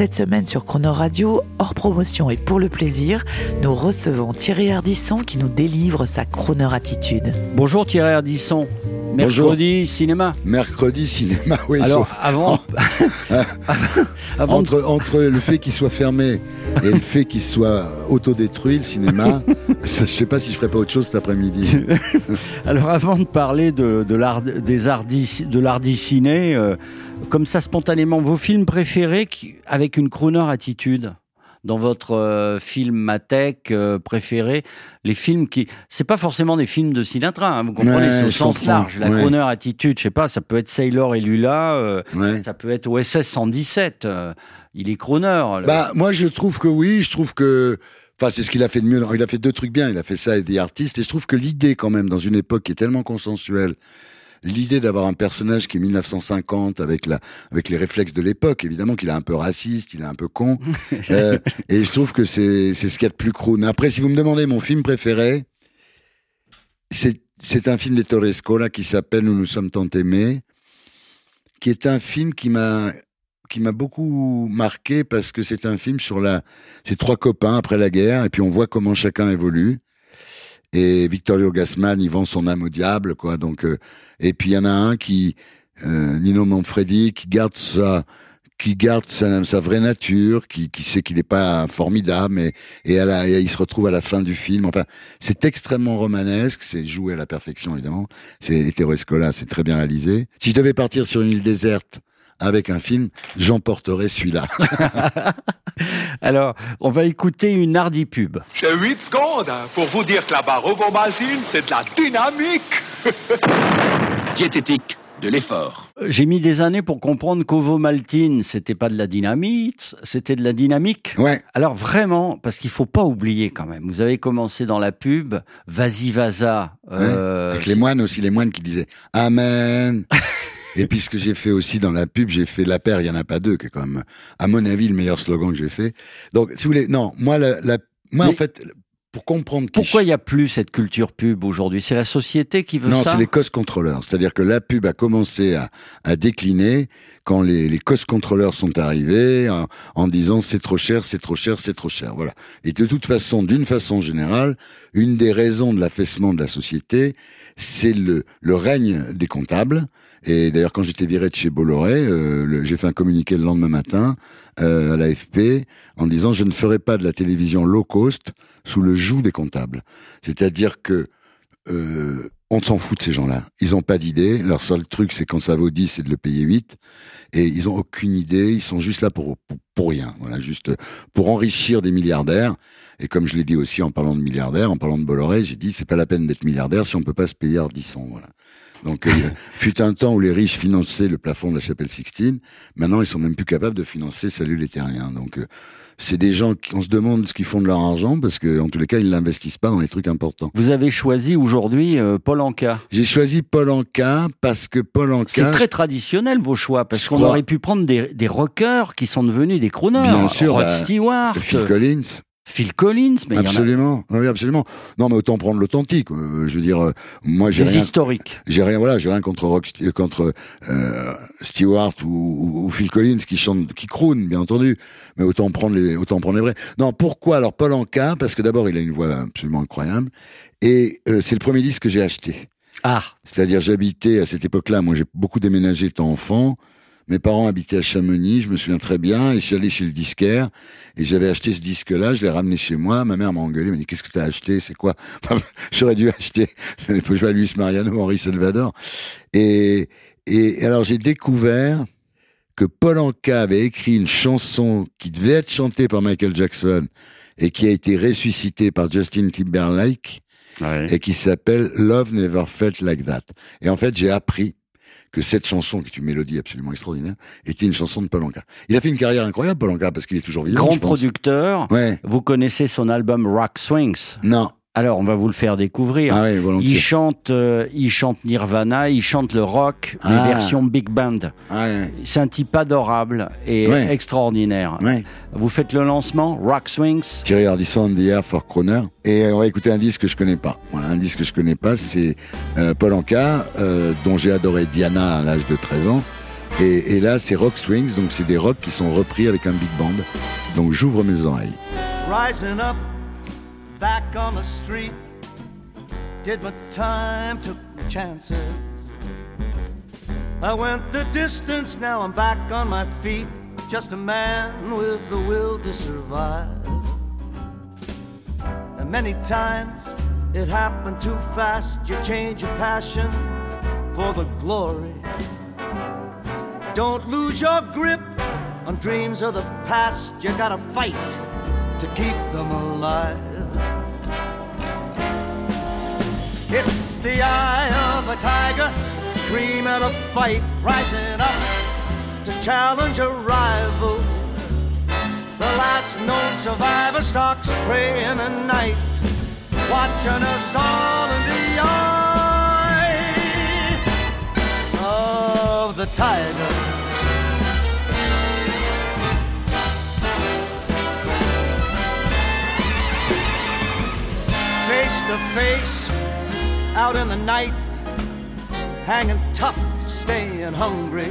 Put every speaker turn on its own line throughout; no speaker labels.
Cette semaine sur Chrono Radio, hors promotion et pour le plaisir, nous recevons Thierry Ardisson qui nous délivre sa Crooner attitude.
Bonjour Thierry Ardisson. Mercredi, cinéma.
Mercredi, cinéma, oui.
Alors,
sauf-
avant,
entre, entre le fait qu'il soit fermé et le fait qu'il soit autodétruit, le cinéma, je sais pas si je ferais pas autre chose cet après-midi.
alors, avant de parler de, de l'art des arts de euh, comme ça spontanément, vos films préférés qui- avec une crooner attitude? Dans votre euh, filmathèque euh, préféré, les films qui, c'est pas forcément des films de Sinatra, hein, vous comprenez,
Ouais,
c'est au sens
comprends,
large. La
ouais.
crooner attitude, je sais pas, ça peut être Sailor et Lula, euh,
Ouais.
ça peut être OSS 117. euh, il est crooner. le-
Bah, moi, je trouve que oui, je trouve que. Enfin, c'est ce qu'il a fait de mieux. Il a fait deux trucs bien. Il a fait ça et des artistes. Et je trouve que l'idée, quand même, dans une époque qui est tellement consensuelle, l'idée d'avoir un personnage qui est 1950 avec la, avec les réflexes de l'époque, évidemment qu'il est un peu raciste, il est un peu con. euh, et je trouve que c'est, c'est ce qu'il y a de plus croon. Après, si vous me demandez mon film préféré, c'est, c'est un film d'Ettore Scola qui s'appelle Nous nous sommes tant aimés, qui est un film qui m'a, qui m'a beaucoup marqué parce que c'est un film sur la, ces trois copains après la guerre, et puis on voit comment chacun évolue. Et Victorio Gassman, il vend son âme au diable, quoi. Donc, euh, et puis il y en a un qui, euh, Nino Manfredi, qui garde sa, qui garde sa, sa vraie nature, qui, qui sait qu'il n'est pas formidable, et, et, à la- il se retrouve à la fin du film. Enfin, c'est extrêmement romanesque, c'est joué à la perfection, évidemment. C'est Heteroscola, c'est très bien réalisé. Si je devais partir sur une île déserte avec un film, j'emporterais celui-là.
Alors, on va écouter une hardy pub.
J'ai 8 secondes pour vous dire que la barre Maltine, c'est de la dynamique.
Diététique, de l'effort.
J'ai mis des années pour comprendre qu'ovomaltine, c'était pas de la dynamite, c'était de la dynamique.
ouais.
Alors vraiment, parce qu'il faut pas oublier quand même, vous avez commencé dans la pub, Vas-y Vaza. euh,
Avec les moines aussi, les moines qui disaient Amen. Et puis ce que j'ai fait aussi dans la pub, j'ai fait la paire, il y en a pas deux, qui est quand même, à mon avis, le meilleur slogan que j'ai fait. Donc, si vous voulez, non, moi, la, la- moi en fait, pour comprendre
Pourquoi il y a plus cette culture pub aujourd'hui? C'est la société qui veut
Non,
ça?
c'est les cost controllers. C'est-à-dire que la pub a commencé à, à décliner quand les, les cost controllers sont arrivés en, en disant c'est trop cher, c'est trop cher, c'est trop cher. Voilà. Et de toute façon, d'une façon générale, une des raisons de l'affaissement de la société, c'est le, le règne des comptables. Et d'ailleurs, quand j'étais viré de chez Bolloré, euh, j'ai fait un communiqué le lendemain matin euh, à l'AFP en disant je ne ferai pas de la télévision low cost sous le joug des comptables. C'est-à-dire que euh, on s'en fout de ces gens-là. Ils ont pas d'idée. Leur seul truc, c'est quand ça vaut 10, c'est de le payer 8. Et ils ont aucune idée. Ils sont juste là pour, pour, rien. Voilà, juste pour enrichir des milliardaires. Et comme je l'ai dit aussi en parlant de milliardaires, en parlant de Bolloré, j'ai dit, c'est pas la peine d'être milliardaire si on peut pas se payer Ardisson. Voilà. Donc, euh, fut un temps où les riches finançaient le plafond de la chapelle Sixtine. Maintenant, ils sont même plus capables de financer Salut les Terriens. Donc, euh, c'est des gens qui, on se demande ce qu'ils font de leur argent parce que, en tous les cas, ils l'investissent pas dans les trucs importants.
Vous avez choisi aujourd'hui euh, Paul Anka.
J'ai choisi Paul Anka parce que Paul Anka.
C'est très traditionnel vos choix, parce qu'on
crois-
aurait pu prendre des, des rockers qui sont devenus des crooners.
Bien sûr,
Rod
bah,
Stewart,
Phil Collins.
Phil Collins, mais il y en a
absolument. Oui, absolument. Non, mais autant prendre l'authentique. Euh, je veux dire, euh, moi, j'ai rien.
historiques.
J'ai rien, voilà, j'ai rien contre Rock, euh, contre euh, Stewart ou, ou, ou Phil Collins qui chantent, qui croonent, bien entendu. Mais autant prendre les, autant prendre les vrais. Non, pourquoi? Alors Paul Anka Parce que d'abord, il a une voix absolument incroyable, et euh, c'est le premier disque que j'ai acheté.
Ah,
C'est-à-dire, j'habitais à cette époque-là. Moi, j'ai beaucoup déménagé étant enfant. Mes parents habitaient à Chamonix, je me souviens très bien, et je suis allé chez le disquaire, et j'avais acheté ce disque-là, je l'ai ramené chez moi, ma mère m'a engueulé, m'a dit, qu'est-ce que t'as acheté, c'est quoi? J'aurais dû acheter, je jouer à Luis Mariano, Henri Salvador. Et, et alors j'ai découvert que Paul Anka avait écrit une chanson qui devait être chantée par Michael Jackson, et qui a été ressuscitée par Justin Timberlake,
ouais.
et qui s'appelle Love Never Felt Like That. Et en fait, j'ai appris que cette chanson, qui est une mélodie absolument extraordinaire, était une chanson de Paul Anka. Il a fait une carrière incroyable, Paul Anka, parce qu'il est toujours vivant.
Grand producteur.
Ouais.
Vous connaissez son album Rock Swings?
Non.
Alors, on va vous le faire découvrir.
Ah ouais,
il chante, euh, il chante Nirvana, il chante le rock, les
Ah.
versions big band.
Ah, ouais.
C'est un type adorable et
Ouais.
extraordinaire. Vous faites le lancement, Rock Swings.
Thierry Ardisson, The Air for Croner. Et on va écouter un disque que je connais pas. Voilà, un disque que je connais pas, c'est euh, Paul Anka, euh, dont j'ai adoré Diana à l'âge de 13 ans. Et, et là, c'est Rock Swings, donc c'est des rocks qui sont repris avec un big band. Donc j'ouvre mes oreilles.
Rising up, back on the street. Did my time, took my chances. I went the distance, now I'm back on my feet. Just a man with the will to survive. And many times it happened too fast. You change your passion for the glory. Don't lose your grip on dreams of the past. You gotta fight to keep them alive. The eye of a tiger, dream of a fight, rising up to challenge a rival. The last known survivor stalks prey in the night, watching us all in the eye of the tiger. face to face out in the night, hanging tough, staying hungry.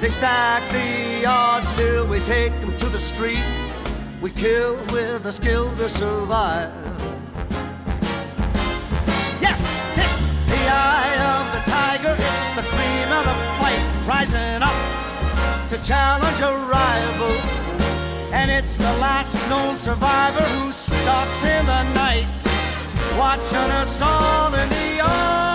They stack the odds till we take them to the street. We kill with a skill to survive. Yes, it's the eye of the tiger, it's the cream of the fight, rising up to challenge a rival. And it's the last known survivor who stalks in the night, watching us all in the eye.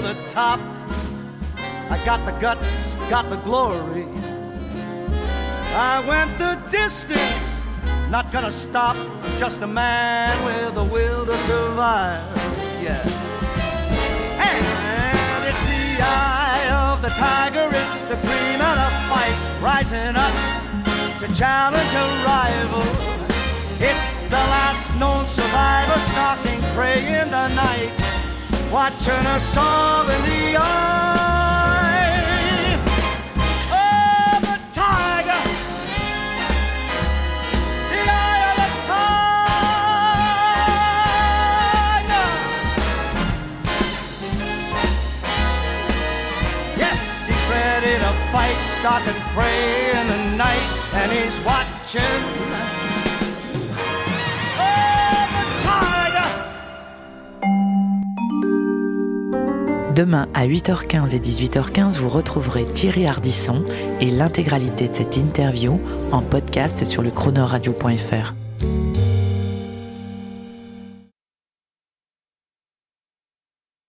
The top. I got the guts, got the glory. I went the distance, not gonna stop. I'm just a man with a will to survive. Yes. And it's the eye of the tiger, it's the cream of the fight, rising up to challenge a rival. It's the last known survivor stalking prey in the night, watching us all in the eye. Oh, the tiger! The eye of the tiger! Yes, he's ready to fight, stalking prey in the night, and he's watching.
Demain à 8h15 et 18h15, vous retrouverez Thierry Ardisson et l'intégralité de cette interview en podcast sur le chronoradio.fr.